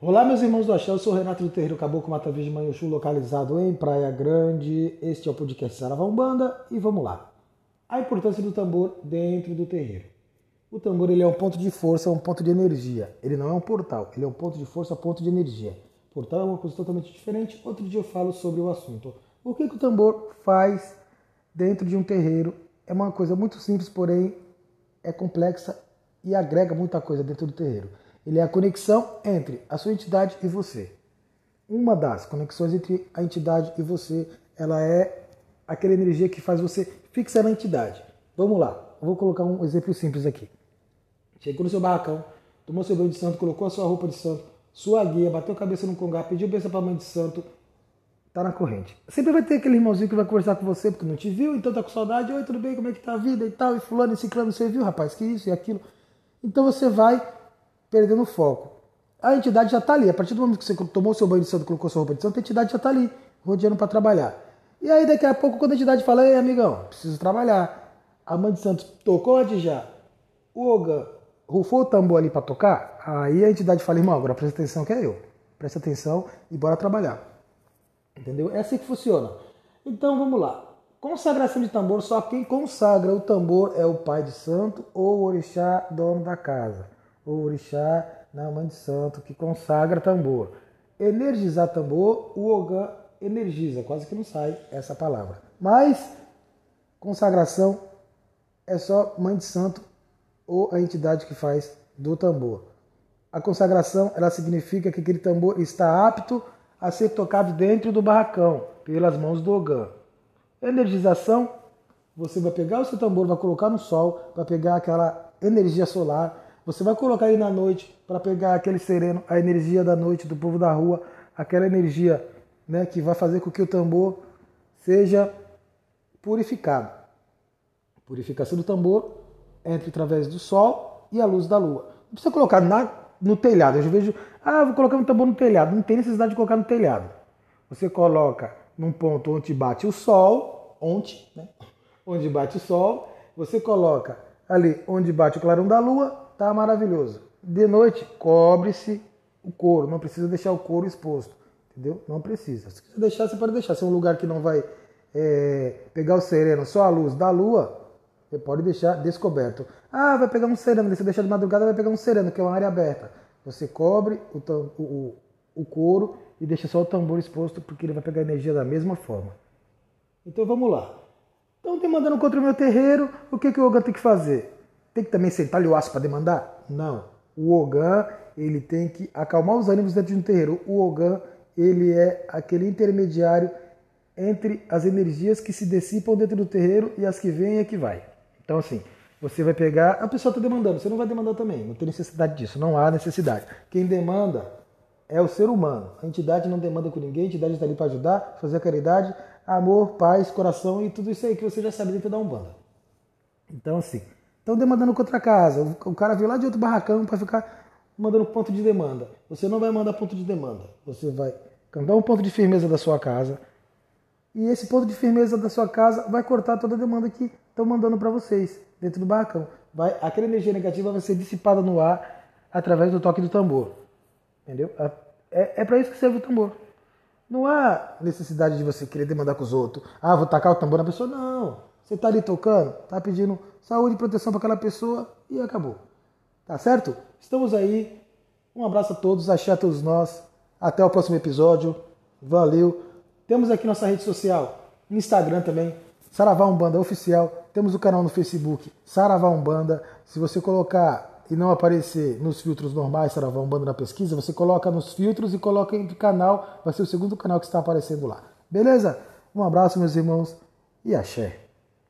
Olá, meus irmãos do Axé, eu sou o Renato do Terreiro Caboclo Mata Virgem Manhuchu, localizado em Praia Grande. Este é o podcast Saravá Umbanda e vamos lá. A importância do tambor dentro do terreiro. O tambor ele é um ponto de força, um ponto de energia. Ele não é um portal, ele é um ponto de força, ponto de energia. Portal é uma coisa totalmente diferente. Outro dia eu falo sobre o assunto. O que, que o tambor faz dentro de um terreiro? É uma coisa muito simples, porém é complexa e agrega muita coisa dentro do terreiro. Ele é a conexão entre a sua entidade e você. Uma das conexões entre a entidade e você, ela é aquela energia que faz você fixar na entidade. Vamos lá, vou colocar um exemplo simples aqui. Chegou no seu barracão, tomou seu banho de santo, colocou a sua roupa de santo, sua guia, bateu a cabeça no congá, pediu bênção para a mãe de santo, tá na corrente. Sempre vai ter aquele irmãozinho que vai conversar com você porque não te viu, então tá com saudade, oi, tudo bem, como é que tá a vida e tal, e fulano, e ciclano, você viu, rapaz, que isso e aquilo. Então você vai perdendo o foco. A entidade já está ali. A partir do momento que você tomou seu banho de santo, colocou sua roupa de santo, a entidade já está ali, rodeando para trabalhar. E aí, daqui a pouco, quando a entidade fala, ei, amigão, preciso trabalhar. A mãe de santo tocou de já. O Ogan rufou o tambor ali para tocar. Aí a entidade fala, irmão, agora presta atenção que é eu. Presta atenção e bora trabalhar. Entendeu? É assim que funciona. Então, vamos lá. Consagração de tambor, só quem consagra o tambor é o pai de santo ou o orixá dono da casa o orixá na mãe de santo que consagra tambor. Energizar tambor, o Ogã energiza, quase que não sai essa palavra. Mas consagração é só mãe de santo ou a entidade que faz do tambor. A consagração, ela significa que aquele tambor está apto a ser tocado dentro do barracão pelas mãos do Ogã. Energização, você vai pegar o seu tambor, vai colocar no sol, vai pegar aquela energia solar você vai colocar aí na noite para pegar aquele sereno, a energia da noite do povo da rua, aquela energia né, que vai fazer com que o tambor seja purificado. Purificação do tambor entre através do sol e a luz da lua. Não precisa colocar na, no telhado. Eu vejo, ah, vou colocar um tambor no telhado. Não tem necessidade de colocar no telhado. Você coloca num ponto onde bate o sol, onde, né? onde bate o sol, você coloca ali onde bate o clarão da lua, tá maravilhoso. De noite, cobre-se o couro, não precisa deixar o couro exposto, entendeu? Não precisa. Se quiser deixar, você pode deixar. Se é um lugar que não vai é, pegar o sereno, só a luz da lua, você pode deixar descoberto. Ah, vai pegar um sereno, você deixar de madrugada, vai pegar um sereno, que é uma área aberta. Você cobre o, o, o couro e deixa só o tambor exposto, porque ele vai pegar energia da mesma forma. Então vamos lá. Estão demandando contra o meu terreiro, o que, que o Ogan tem que fazer? Tem que também sentar-lhe o aço para demandar? Não. O Ogan, ele tem que acalmar os ânimos dentro de um terreiro. O Ogan, ele é aquele intermediário entre as energias que se dissipam dentro do terreiro e as que vêm e que vai. Então, assim, você vai pegar. A pessoa está demandando, você não vai demandar também. Não tem necessidade disso, não há necessidade. Quem demanda é o ser humano. A entidade não demanda com ninguém, a entidade está ali para ajudar, fazer a caridade, amor, paz, coração e tudo isso aí que você já sabe dentro da Umbanda. Então, assim, Estão demandando contra a casa. O cara veio lá de outro barracão para ficar mandando ponto de demanda. Você não vai mandar ponto de demanda. Você vai cantar um ponto de firmeza da sua casa. E esse ponto de firmeza da sua casa vai cortar toda a demanda que estão mandando para vocês dentro do barracão. Vai, aquela energia negativa vai ser dissipada no ar através do toque do tambor. Entendeu? É, é para isso que serve o tambor. Não há necessidade de você querer demandar com os outros. Ah, vou tacar o tambor na pessoa. Não. Você está ali tocando, está pedindo saúde e proteção para aquela pessoa e acabou. Tá certo? Estamos aí. Um abraço a todos, achar a todos nós. Até o próximo episódio. Valeu. Temos aqui nossa rede social, Instagram também, Saravá Umbanda Oficial. Temos o canal no Facebook, Saravá Umbanda. Se você colocar e não aparecer nos filtros normais Saravá Umbanda na pesquisa, você coloca nos filtros e coloca em canal. Vai ser o segundo canal que está aparecendo lá. Beleza? Um abraço, meus irmãos, e axé.